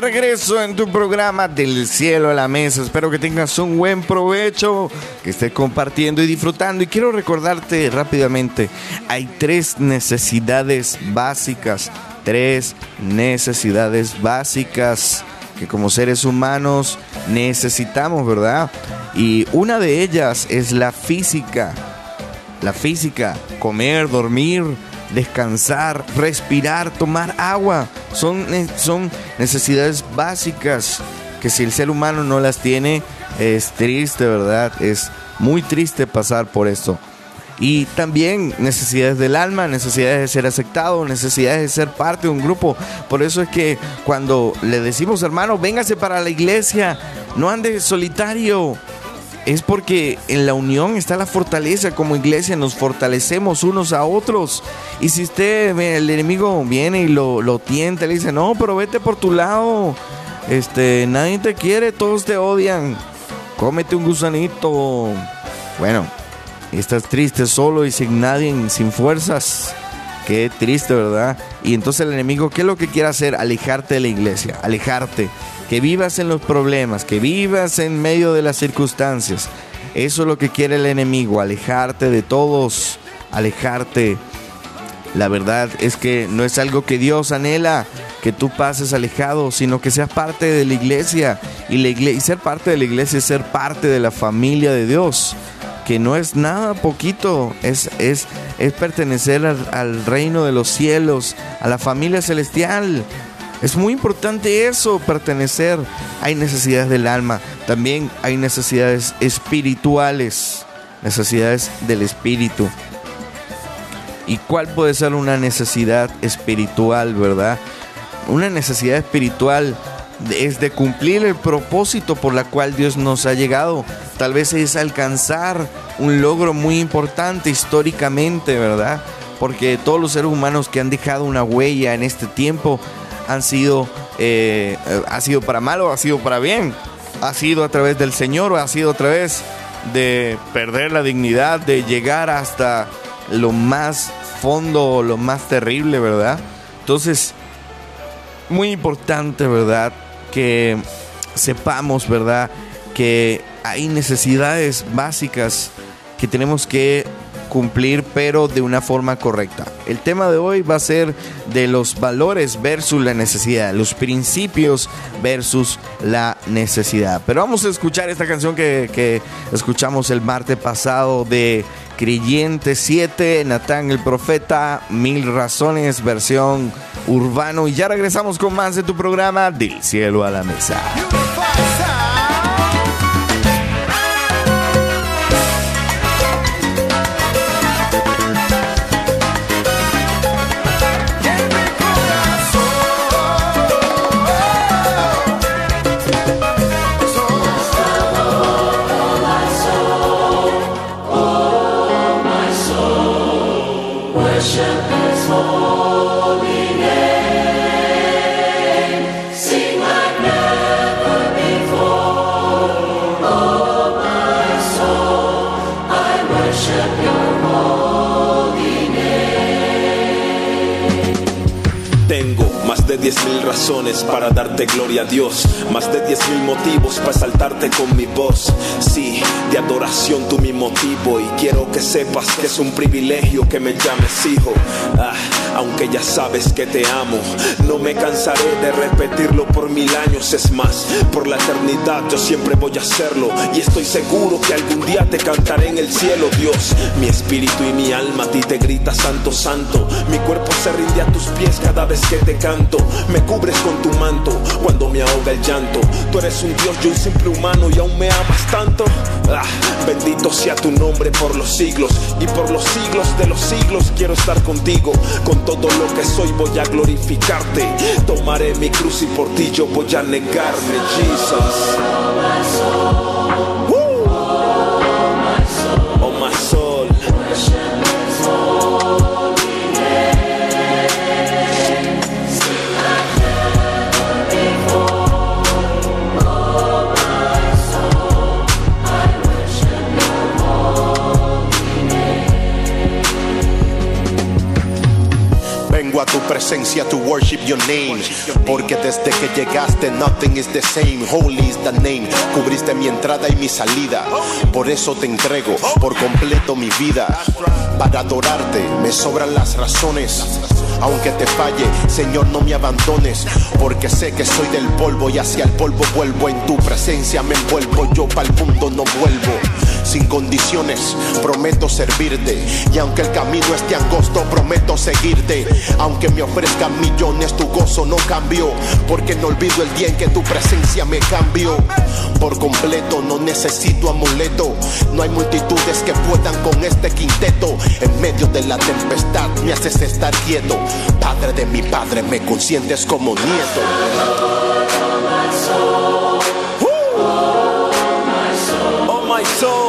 regreso en tu programa del cielo a la mesa. Espero que tengas un buen provecho, que estés compartiendo y disfrutando. Y quiero recordarte rápidamente, hay tres necesidades básicas, tres necesidades básicas que como seres humanos necesitamos, ¿verdad? Y una de ellas es la física. La física, comer, dormir, descansar, respirar, tomar agua. Son, son necesidades básicas que si el ser humano no las tiene, es triste, ¿verdad? Es muy triste pasar por esto. Y también necesidades del alma, necesidades de ser aceptado, necesidades de ser parte de un grupo. Por eso es que cuando le decimos, hermano, véngase para la iglesia, no ande solitario, es porque en la unión está la fortaleza. Como iglesia nos fortalecemos unos a otros. Y si usted, el enemigo viene y lo, lo tienta, le dice, no, pero vete por tu lado. Este, nadie te quiere, todos te odian. Cómete un gusanito. Bueno, estás triste solo y sin nadie, sin fuerzas. Qué triste, ¿verdad? Y entonces el enemigo, ¿qué es lo que quiere hacer? Alejarte de la iglesia, alejarte que vivas en los problemas, que vivas en medio de las circunstancias. Eso es lo que quiere el enemigo, alejarte de todos, alejarte. La verdad es que no es algo que Dios anhela, que tú pases alejado, sino que seas parte de la iglesia. Y, la iglesia, y ser parte de la iglesia es ser parte de la familia de Dios, que no es nada poquito, es, es, es pertenecer al, al reino de los cielos, a la familia celestial. Es muy importante eso, pertenecer. Hay necesidades del alma, también hay necesidades espirituales, necesidades del espíritu. ¿Y cuál puede ser una necesidad espiritual, verdad? Una necesidad espiritual es de cumplir el propósito por la cual Dios nos ha llegado. Tal vez es alcanzar un logro muy importante históricamente, ¿verdad? Porque todos los seres humanos que han dejado una huella en este tiempo han sido, eh, ha sido para mal o ha sido para bien. Ha sido a través del Señor o ha sido a través de perder la dignidad, de llegar hasta lo más fondo, lo más terrible, ¿verdad? Entonces, muy importante, ¿verdad? Que sepamos, ¿verdad? Que hay necesidades básicas que tenemos que cumplir, pero de una forma correcta. El tema de hoy va a ser de los valores versus la necesidad, los principios versus la necesidad. Pero vamos a escuchar esta canción que, que escuchamos el martes pasado de Creyente 7, Natán el Profeta, Mil Razones, versión urbano. Y ya regresamos con más de tu programa Del Cielo a la Mesa. Razones para darte gloria a Dios, más de diez mil motivos para saltarte con mi voz. Sí, de adoración tú mi motivo y quiero que sepas que es un privilegio que me llames hijo. Ah, aunque ya sabes que te amo, no me cansaré de repetirlo por mil años. Es más, por la eternidad yo siempre voy a hacerlo y estoy seguro que algún día te cantaré en el cielo, Dios. Mi espíritu y mi alma a ti te grita santo, santo. Mi cuerpo se rinde a tus pies cada vez que te canto me cubres con tu cuando me ahoga el llanto. Tú eres un Dios, yo un simple humano y aún me amas tanto. Ah, bendito sea tu nombre por los siglos y por los siglos de los siglos quiero estar contigo. Con todo lo que soy voy a glorificarte. Tomaré mi cruz y por ti yo voy a negarme, Jesus. Presencia to worship your name. Porque desde que llegaste, nothing is the same. Holy is the name. Cubriste mi entrada y mi salida. Por eso te entrego por completo mi vida. Para adorarte me sobran las razones. Aunque te falle, Señor, no me abandones. Porque sé que soy del polvo y hacia el polvo vuelvo. En tu presencia me envuelvo. Yo para el mundo no vuelvo. Sin condiciones, prometo servirte. Y aunque el camino esté angosto, prometo seguirte. Aunque me ofrezcan millones, tu gozo no cambió. Porque no olvido el día en que tu presencia me cambió. Por completo, no necesito amuleto. No hay multitudes que puedan con este quinteto. En medio de la tempestad me haces estar quieto. Padre de mi padre, me consientes como nieto. Oh my soul.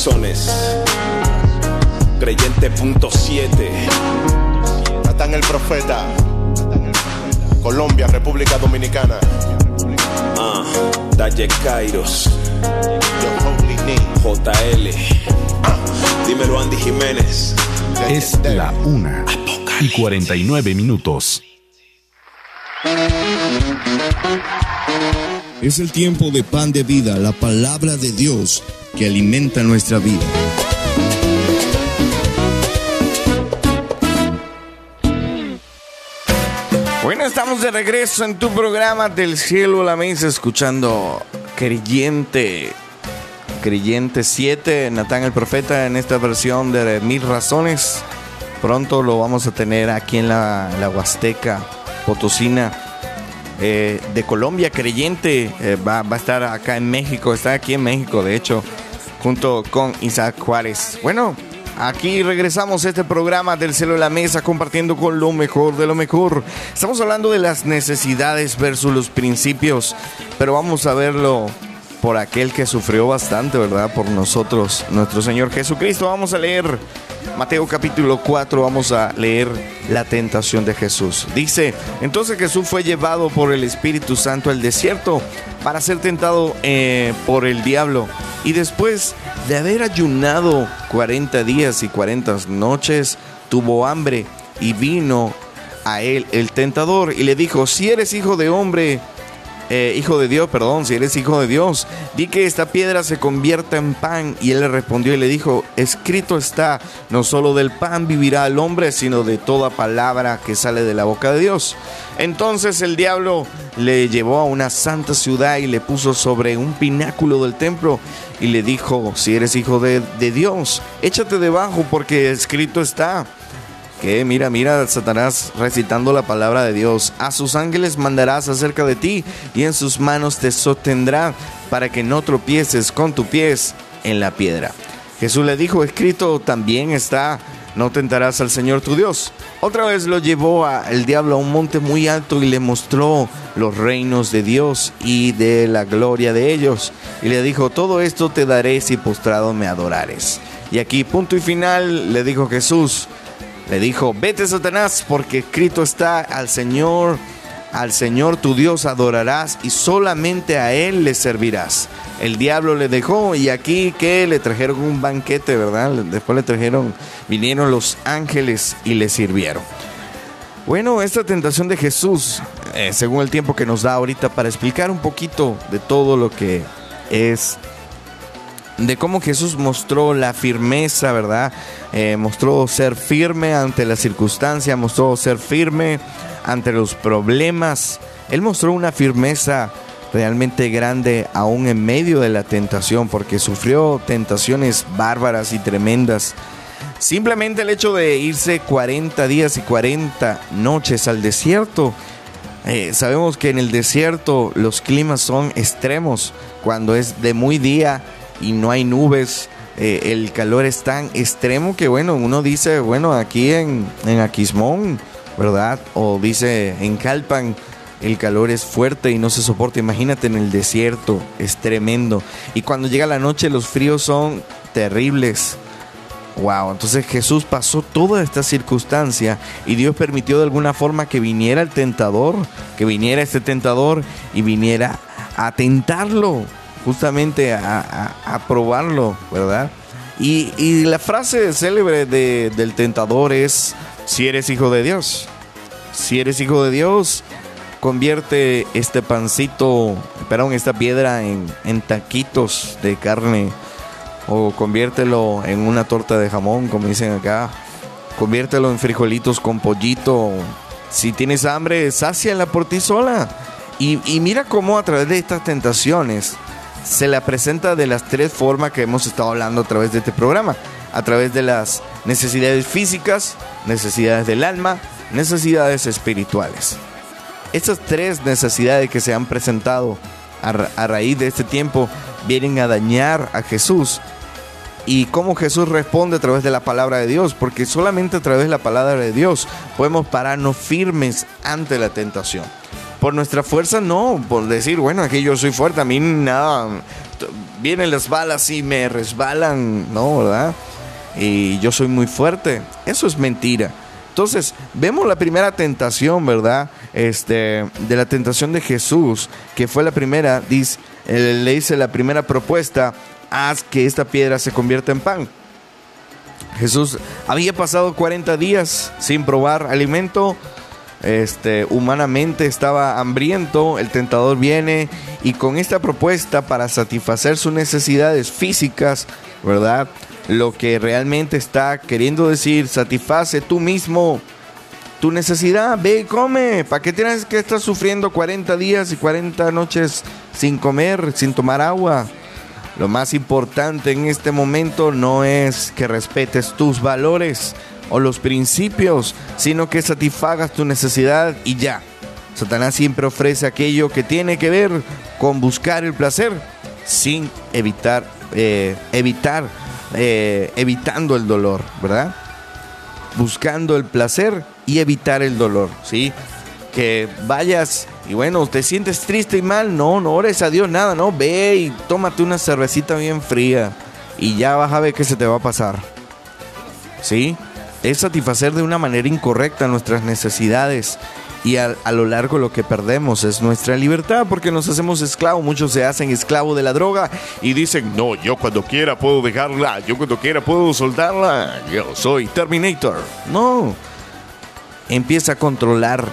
Razones. Creyente punto 7. Natán el profeta. Colombia, República Dominicana. Ah, Dalle Kairos. JL. Ah, dímelo Andy Jiménez. Es la una y 49 minutos. Es el tiempo de pan de vida, la palabra de Dios que alimenta nuestra vida. Bueno, estamos de regreso en tu programa del cielo a la mesa escuchando Creyente. Creyente 7, Natán el Profeta en esta versión de Mil Razones. Pronto lo vamos a tener aquí en la, la Huasteca Potosina eh, de Colombia. Creyente eh, va, va a estar acá en México, está aquí en México, de hecho, junto con Isaac Juárez. Bueno, Aquí regresamos a este programa del cielo de la mesa compartiendo con lo mejor de lo mejor. Estamos hablando de las necesidades versus los principios, pero vamos a verlo por aquel que sufrió bastante, ¿verdad? Por nosotros, nuestro Señor Jesucristo. Vamos a leer Mateo capítulo 4, vamos a leer la tentación de Jesús. Dice, entonces Jesús fue llevado por el Espíritu Santo al desierto para ser tentado eh, por el diablo. Y después de haber ayunado 40 días y 40 noches, tuvo hambre y vino a él el tentador y le dijo, si eres hijo de hombre, eh, hijo de Dios, perdón, si eres hijo de Dios, di que esta piedra se convierta en pan. Y él le respondió y le dijo, escrito está, no solo del pan vivirá el hombre, sino de toda palabra que sale de la boca de Dios. Entonces el diablo le llevó a una santa ciudad y le puso sobre un pináculo del templo y le dijo, si eres hijo de, de Dios, échate debajo porque escrito está que mira, mira, Satanás recitando la palabra de Dios. A sus ángeles mandarás acerca de ti y en sus manos te sostendrá para que no tropieces con tu pies en la piedra. Jesús le dijo, escrito también está, no tentarás al Señor tu Dios. Otra vez lo llevó a, el diablo a un monte muy alto y le mostró los reinos de Dios y de la gloria de ellos. Y le dijo, todo esto te daré si postrado me adorares. Y aquí, punto y final, le dijo Jesús, le dijo, vete Satanás, porque escrito está al Señor, al Señor tu Dios adorarás y solamente a Él le servirás. El diablo le dejó y aquí que le trajeron un banquete, ¿verdad? Después le trajeron, vinieron los ángeles y le sirvieron. Bueno, esta tentación de Jesús, eh, según el tiempo que nos da ahorita para explicar un poquito de todo lo que es de cómo Jesús mostró la firmeza, ¿verdad? Eh, mostró ser firme ante la circunstancia, mostró ser firme ante los problemas. Él mostró una firmeza realmente grande aún en medio de la tentación, porque sufrió tentaciones bárbaras y tremendas. Simplemente el hecho de irse 40 días y 40 noches al desierto. Eh, sabemos que en el desierto los climas son extremos. Cuando es de muy día, y no hay nubes. Eh, el calor es tan extremo que, bueno, uno dice, bueno, aquí en, en Aquismón, ¿verdad? O dice en Calpan, el calor es fuerte y no se soporta. Imagínate en el desierto, es tremendo. Y cuando llega la noche, los fríos son terribles. Wow, entonces Jesús pasó toda esta circunstancia y Dios permitió de alguna forma que viniera el tentador, que viniera este tentador y viniera a tentarlo, justamente a, probarlo, ¿verdad? Y, la frase célebre del tentador es, si eres hijo de Dios, si eres hijo de Dios, convierte este pancito, perdón, esta piedra en, taquitos de carne o conviértelo en una torta de jamón, como dicen acá. Conviértelo en frijolitos con pollito. Si tienes hambre, sáciala por ti sola. Y, y mira cómo a través de estas tentaciones se la presenta de las tres formas que hemos estado hablando a través de este programa. A través de las necesidades físicas, necesidades del alma, necesidades espirituales. Estas tres necesidades que se han presentado a, a raíz de este tiempo vienen a dañar a Jesús y cómo Jesús responde a través de la palabra de Dios, porque solamente a través de la palabra de Dios podemos pararnos firmes ante la tentación. Por nuestra fuerza no, por decir, bueno, aquí yo soy fuerte, a mí nada, vienen las balas y me resbalan, no, ¿verdad? Y yo soy muy fuerte. Eso es mentira. Entonces, vemos la primera tentación, ¿verdad? Este, de la tentación de Jesús, que fue la primera, dice, le dice la primera propuesta, haz que esta piedra se convierta en pan. Jesús había pasado 40 días sin probar alimento, este, humanamente estaba hambriento, el tentador viene y con esta propuesta para satisfacer sus necesidades físicas, ¿verdad? Lo que realmente está queriendo decir, satisface tú mismo tu necesidad, ve y come. ¿Para qué tienes que estar sufriendo 40 días y 40 noches sin comer, sin tomar agua? Lo más importante en este momento no es que respetes tus valores o los principios, sino que satisfagas tu necesidad y ya. Satanás siempre ofrece aquello que tiene que ver con buscar el placer sin evitar, eh, evitar, eh, evitando el dolor, ¿verdad? Buscando el placer y evitar el dolor, ¿sí? Que vayas y bueno, ¿te sientes triste y mal? No, no ores a Dios, nada, no. Ve y tómate una cervecita bien fría y ya vas a ver qué se te va a pasar. ¿Sí? Es satisfacer de una manera incorrecta nuestras necesidades y a, lo largo lo que perdemos es nuestra libertad porque nos hacemos esclavos. Muchos se hacen esclavos de la droga y dicen, no, yo cuando quiera puedo dejarla, yo cuando quiera puedo soltarla, yo soy Terminator. No, empieza a controlar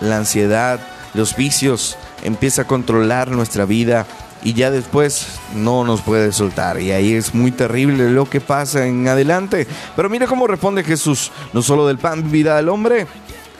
la ansiedad, los vicios, empieza a controlar nuestra vida y ya después no nos puede soltar. Y ahí es muy terrible lo que pasa en adelante. Pero mira cómo responde Jesús, no solo del pan vivirá el hombre,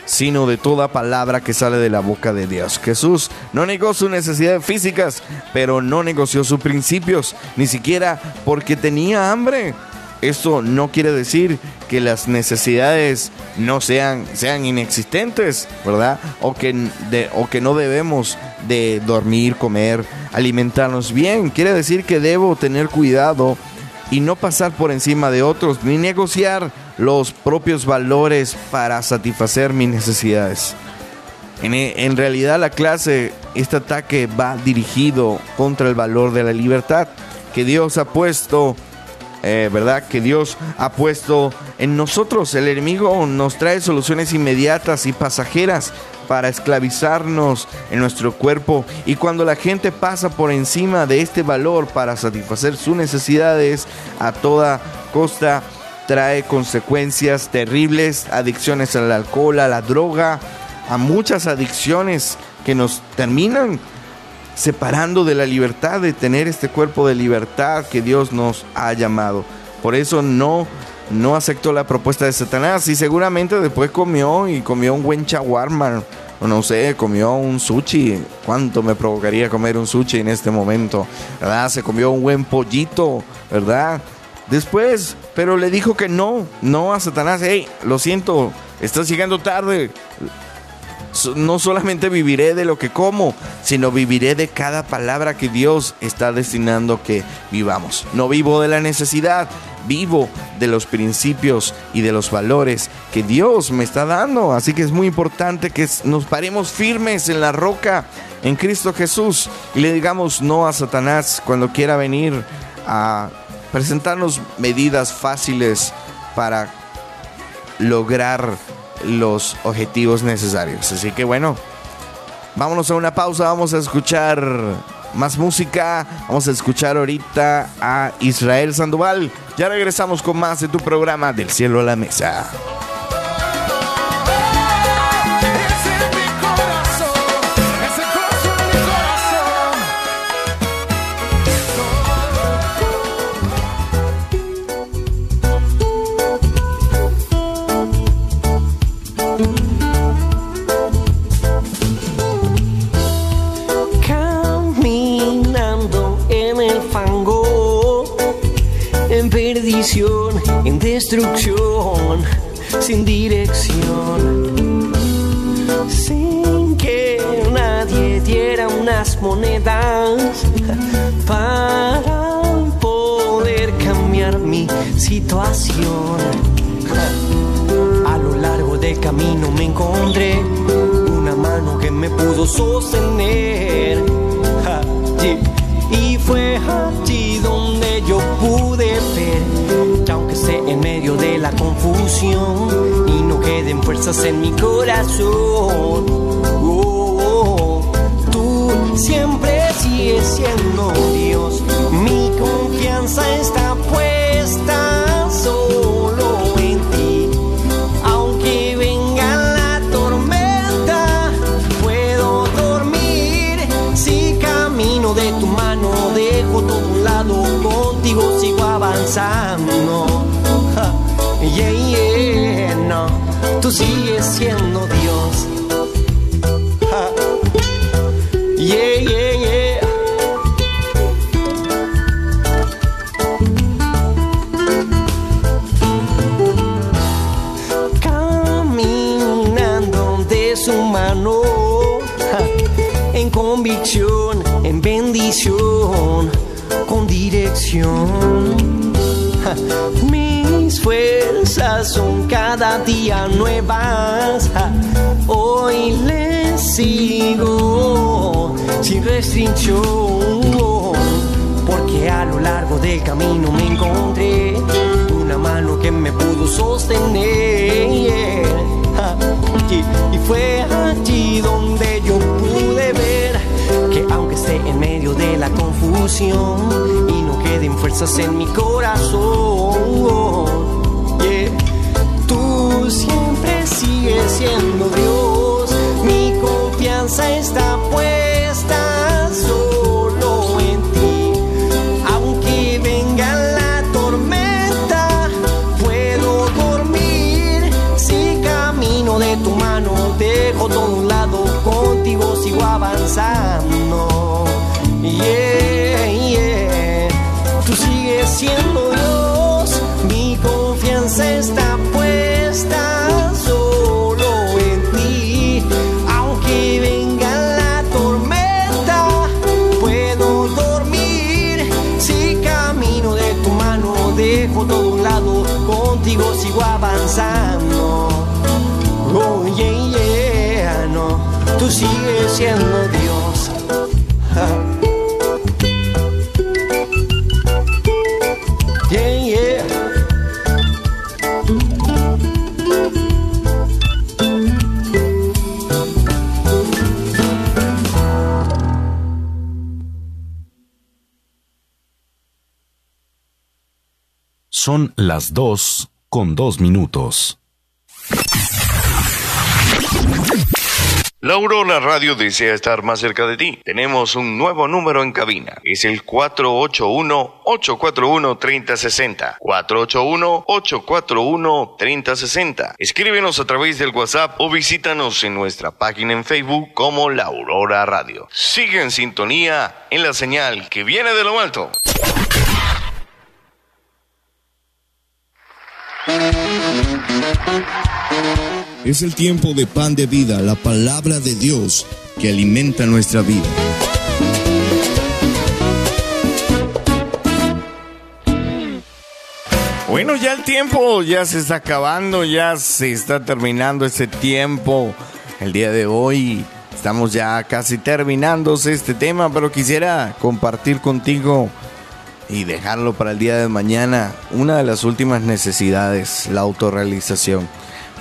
sino de toda palabra que sale de la boca de Dios. Jesús no negó sus necesidades físicas, pero no negoció sus principios, ni siquiera porque tenía hambre. Esto no quiere decir que las necesidades no sean, sean inexistentes, ¿verdad? O que, o que no debemos de dormir, comer, alimentarnos bien. Quiere decir que debo tener cuidado y no pasar por encima de otros, ni negociar los propios valores para satisfacer mis necesidades. En, en, realidad la clase, este ataque va dirigido contra el valor de la libertad que Dios ha puesto eh, ¿verdad? Que Dios ha puesto en nosotros. El enemigo nos trae soluciones inmediatas y pasajeras para esclavizarnos en nuestro cuerpo. Y cuando la gente pasa por encima de este valor para satisfacer sus necesidades a toda costa, trae consecuencias terribles, adicciones al alcohol, a la droga, a muchas adicciones que nos terminan separando de la libertad de tener este cuerpo de libertad que Dios nos ha llamado. Por eso no no aceptó la propuesta de Satanás y seguramente después comió y comió un buen chawarma o no sé, comió un sushi. ¿Cuánto me provocaría comer un sushi en este momento? ¿Verdad? Se comió un buen pollito, ¿verdad? Después, pero le dijo que no, no a Satanás. Hey, lo siento, estás llegando tarde no solamente viviré de lo que como, sino viviré de cada palabra que Dios está destinando que vivamos. No vivo de la necesidad, vivo de los principios y de los valores que Dios me está dando. Así que es muy importante que nos paremos firmes en la roca, en Cristo Jesús, y le digamos no a Satanás cuando quiera venir a presentarnos medidas fáciles para lograr los objetivos necesarios. Así que bueno, vámonos a una pausa, vamos a escuchar más música, vamos a escuchar ahorita a Israel Sandoval. Ya regresamos con más de tu programa Del cielo a la mesa. Destrucción, sin dirección, sin que nadie diera unas monedas para poder cambiar mi situación. A lo largo del camino me encontré una mano que me pudo sostener. Y no queden fuerzas en mi corazón, oh, tú siempre sigues siendo Dios. Mi confianza está puesta solo en ti. Aunque venga la tormenta, puedo dormir si camino de tu mano dejo todo un lado, contigo sigo avanzando. Tú sigues siendo Dios. Yeah, yeah, yeah. Caminando de su mano, en convicción, en bendición, con dirección. Mis fuerzas son cada día nuevas. Hoy le sigo sin restricción. Porque a lo largo del camino me encontré una mano que me pudo sostener. Y fue allí donde yo pude ver que aunque esté en medio de la confusión y no queden fuerzas en mi corazón, Son las 2 con 2 minutos. La Aurora Radio desea estar más cerca de ti. Tenemos un nuevo número en cabina. Es el 481-841-3060. 481-841-3060. Escríbenos a través del WhatsApp o visítanos en nuestra página en Facebook como La Aurora Radio. Sigue en sintonía en la señal que viene de lo alto. Es el tiempo de pan de vida, la palabra de Dios que alimenta nuestra vida. Bueno, ya el tiempo ya se está acabando, ya se está terminando ese tiempo. El día de hoy estamos ya casi terminándose este tema, pero quisiera compartir contigo y dejarlo para el día de mañana, una de las últimas necesidades, la autorrealización.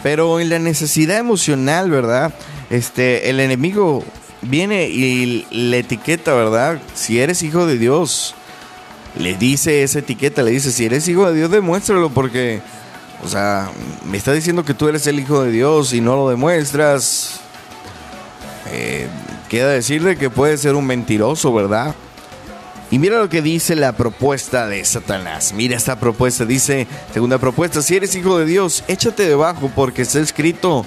Pero en la necesidad emocional, ¿verdad? Este, el enemigo viene y le etiqueta, ¿verdad? Si eres hijo de Dios, le dice esa etiqueta, le dice, si eres hijo de Dios, demuéstralo porque, o sea, me está diciendo que tú eres el hijo de Dios y no lo demuestras. Eh, queda decirle que puede ser un mentiroso, ¿verdad? Y mira lo que dice la propuesta de Satanás. Mira esta propuesta. Dice, segunda propuesta, si eres hijo de Dios, échate debajo porque está escrito,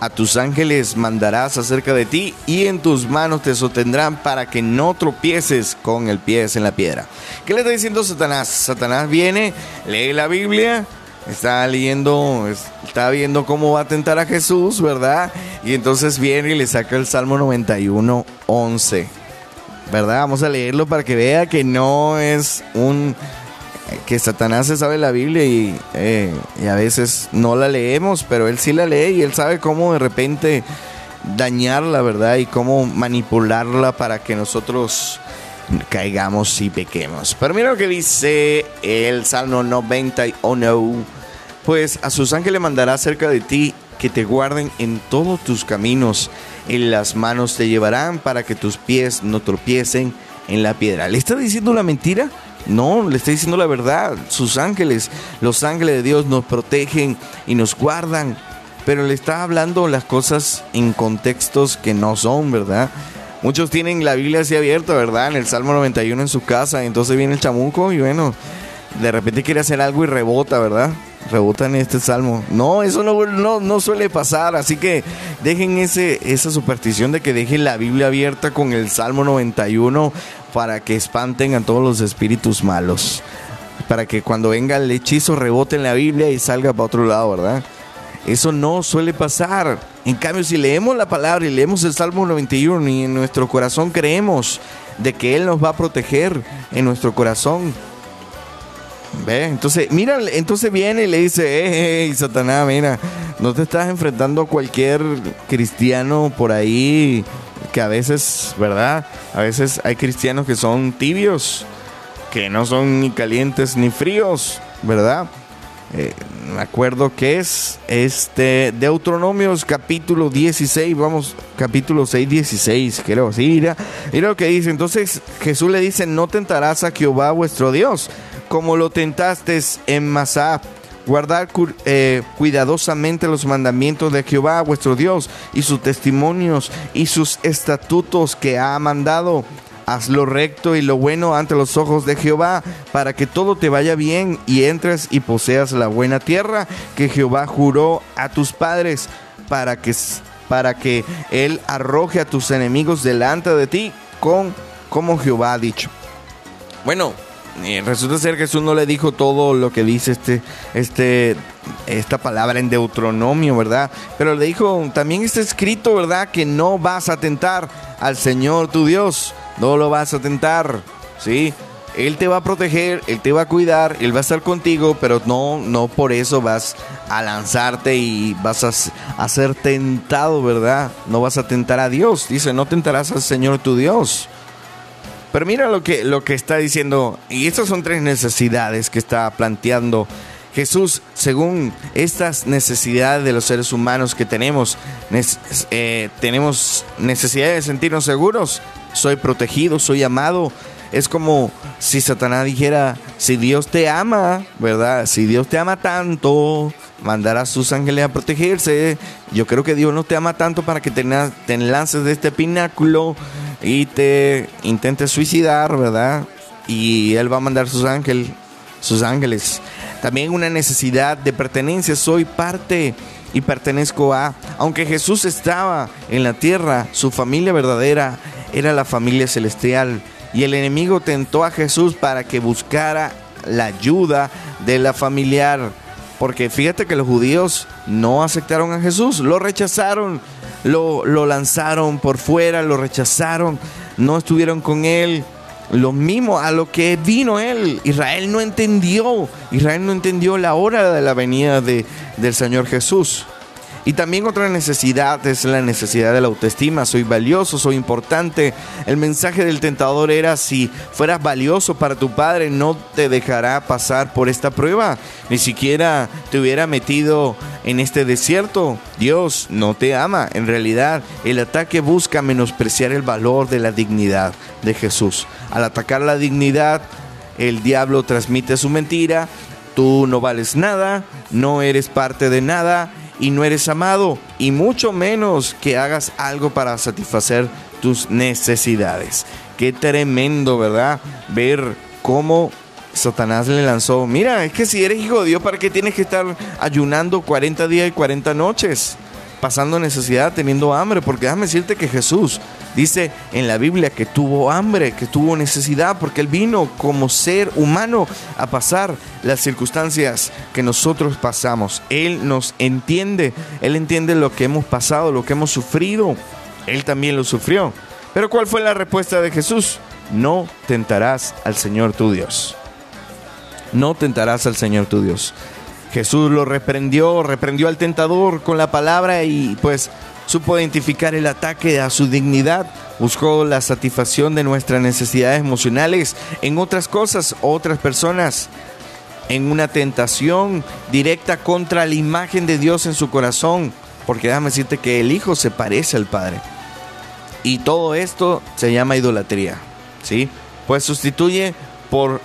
a tus ángeles mandarás acerca de ti y en tus manos te sostendrán para que no tropieces con el pie en la piedra. ¿Qué le está diciendo Satanás? Satanás viene, lee la Biblia, está leyendo, está viendo cómo va a tentar a Jesús, ¿verdad? Y entonces viene y le saca el Salmo 91, 11. ¿Verdad? Vamos a leerlo para que vea que no es un que Satanás se sabe la Biblia y, eh, y, a veces no la leemos, pero él sí la lee y él sabe cómo de repente dañarla, ¿verdad? Y cómo manipularla para que nosotros caigamos y pequemos. Pero mira lo que dice el Salmo 91. Pues a sus ángeles mandará cerca de ti que te guarden en todos tus caminos en las manos te llevarán para que tus pies no tropiecen en la piedra. ¿Le está diciendo la mentira? No, le está diciendo la verdad. Sus ángeles, los ángeles de Dios nos protegen y nos guardan. Pero le está hablando las cosas en contextos que no son, ¿verdad? Muchos tienen la Biblia así abierta, ¿verdad? En el Salmo 91 en su casa. Entonces viene el chamuco y bueno, de repente quiere hacer algo y rebota, ¿verdad? Rebota en este salmo. No, eso no, no, no, suele pasar. Así que dejen ese, esa superstición de que dejen la Biblia abierta con el Salmo 91 para que espanten a todos los espíritus malos. Para que cuando venga el hechizo rebote en la Biblia y salga para otro lado, ¿verdad? Eso no suele pasar. En cambio, si leemos la palabra y leemos el Salmo 91 y en nuestro corazón creemos de que Él nos va a proteger en nuestro corazón, ¿Ve? Entonces, mira, entonces viene y le dice, hey, Satanás, mira, no te estás enfrentando a cualquier cristiano por ahí que a veces, ¿verdad? A veces hay cristianos que son tibios, que no son ni calientes ni fríos, ¿verdad? Eh, me acuerdo que es este Deuteronomios capítulo 16, vamos, capítulo 6, 16, creo, sí, mira, mira lo que dice, entonces Jesús le dice, no tentarás a Jehová vuestro Dios, como lo tentaste en Masá. Guardar eh, cuidadosamente los mandamientos de Jehová vuestro Dios y sus testimonios y sus estatutos que ha mandado. Haz lo recto y lo bueno ante los ojos de Jehová, para que todo te vaya bien y entres y poseas la buena tierra que Jehová juró a tus padres, para que, para que Él arroje a tus enemigos delante de ti, con como Jehová ha dicho. Bueno, resulta ser que Jesús no le dijo todo lo que dice este, este, esta palabra en Deuteronomio, ¿verdad? Pero le dijo, también está escrito, ¿verdad? Que no vas a tentar al Señor tu Dios, no lo vas a tentar, ¿sí? Él te va a proteger, Él te va a cuidar, Él va a estar contigo, pero no, no por eso vas a lanzarte y vas a, a ser tentado, ¿verdad? No vas a tentar a Dios. Dice, no tentarás al Señor tu Dios. Pero mira lo que, lo que está diciendo, y estas son tres necesidades que está planteando Jesús, según estas necesidades de los seres humanos que tenemos, eh, tenemos necesidad de sentirnos seguros, soy protegido, soy amado. Es como si Satanás dijera, si Dios te ama, ¿verdad? Si Dios te ama tanto, mandará a sus ángeles a protegerse. Yo creo que Dios no te ama tanto para que te, te lances de este pináculo y te intentes suicidar, ¿verdad? Y Él va a mandar sus ángeles, sus ángeles. También una necesidad de pertenencia. Soy parte y pertenezco a. Aunque Jesús estaba en la tierra, su familia verdadera era la familia celestial. Y el enemigo tentó a Jesús para que buscara la ayuda de la familiar. Porque fíjate que los judíos no aceptaron a Jesús, lo rechazaron lo, lanzaron por fuera, lo rechazaron, no estuvieron con él. Lo mismo a lo que vino él. Israel no entendió. Israel no entendió la hora de la venida de, del Señor Jesús. Y también otra necesidad es la necesidad de la autoestima. Soy valioso, soy importante. El mensaje del tentador era, si fueras valioso para tu padre, no te dejará pasar por esta prueba. Ni siquiera te hubiera metido en este desierto. Dios no te ama. En realidad, el ataque busca menospreciar el valor de la dignidad de Jesús. Al atacar la dignidad, el diablo transmite su mentira. Tú no vales nada, no eres parte de nada y no eres amado, y mucho menos que hagas algo para satisfacer tus necesidades. Qué tremendo, ¿verdad? Ver cómo Satanás le lanzó, mira, es que si eres hijo de Dios, ¿para qué tienes que estar ayunando 40 días y 40 noches? Pasando necesidad, teniendo hambre, porque déjame decirte que Jesús Dice en la Biblia que tuvo hambre, que tuvo necesidad, porque Él vino como ser humano a pasar las circunstancias que nosotros pasamos. Él nos entiende, Él entiende lo que hemos pasado, lo que hemos sufrido. Él también lo sufrió. Pero ¿cuál fue la respuesta de Jesús? No tentarás al Señor tu Dios. No tentarás al Señor tu Dios. Jesús lo reprendió, reprendió al tentador con la palabra y pues supo identificar el ataque a su dignidad, buscó la satisfacción de nuestras necesidades emocionales en otras cosas, otras personas, en una tentación directa contra la imagen de Dios en su corazón, porque déjame decirte que el Hijo se parece al Padre. Y todo esto se llama idolatría, ¿sí? Pues sustituye por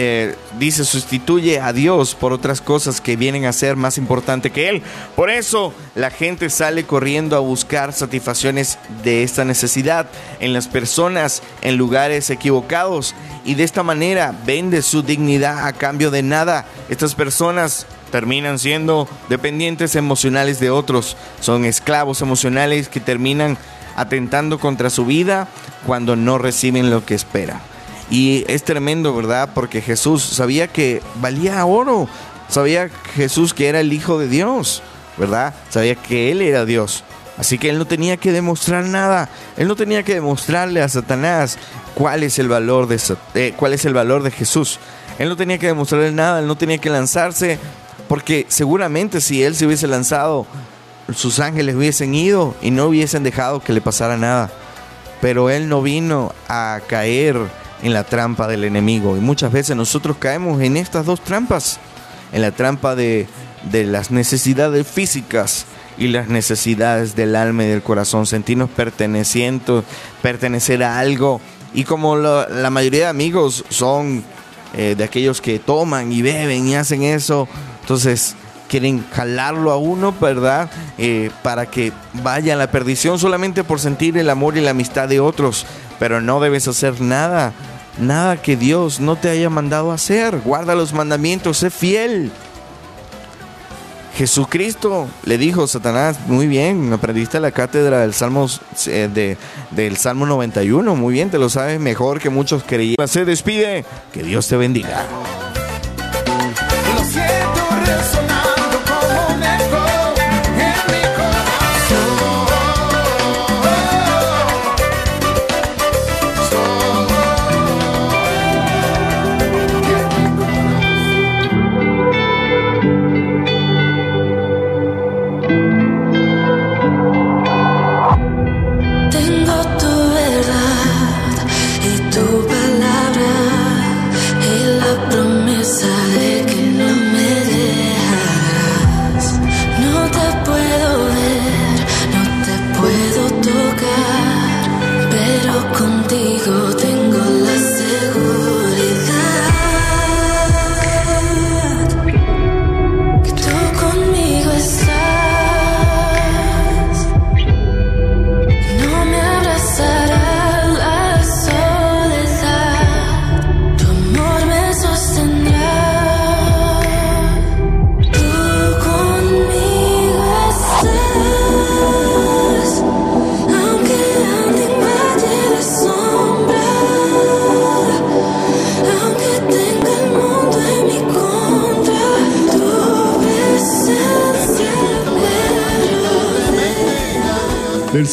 eh, dice, sustituye a Dios por otras cosas que vienen a ser más importante que Él. Por eso la gente sale corriendo a buscar satisfacciones de esta necesidad en las personas, en lugares equivocados. Y de esta manera vende su dignidad a cambio de nada. Estas personas terminan siendo dependientes emocionales de otros. Son esclavos emocionales que terminan atentando contra su vida cuando no reciben lo que esperan. Y es tremendo, ¿verdad? Porque Jesús sabía que valía oro. Sabía Jesús que era el Hijo de Dios, ¿verdad? Sabía que Él era Dios. Así que Él no tenía que demostrar nada. Él no tenía que demostrarle a Satanás cuál es el valor de, eh, cuál es el valor de Jesús. Él no tenía que demostrarle nada. Él no tenía que lanzarse. Porque seguramente si Él se hubiese lanzado, sus ángeles hubiesen ido y no hubiesen dejado que le pasara nada. Pero Él no vino a caer en la trampa del enemigo. Y muchas veces nosotros caemos en estas dos trampas, en la trampa de, las necesidades físicas y las necesidades del alma y del corazón, sentirnos perteneciendo, pertenecer a algo. Y como la, mayoría de amigos son eh, de aquellos que toman y beben y hacen eso, entonces quieren jalarlo a uno, ¿verdad? Eh, para que vaya a la perdición solamente por sentir el amor y la amistad de otros. Pero no debes hacer nada, nada que Dios no te haya mandado hacer. Guarda los mandamientos, sé fiel. Jesucristo le dijo Satanás, muy bien, aprendiste la cátedra del Salmo, eh, de, del Salmo 91, muy bien, te lo sabes mejor que muchos creían. Se despide, que Dios te bendiga.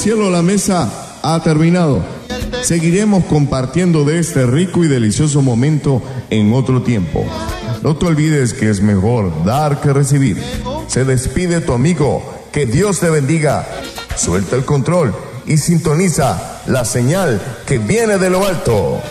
Cielo la mesa ha terminado. Seguiremos compartiendo de este rico y delicioso momento en otro tiempo. No te olvides que es mejor dar que recibir. Se despide tu amigo Que Dios te bendiga. Suelta el control y sintoniza la señal que viene de lo alto.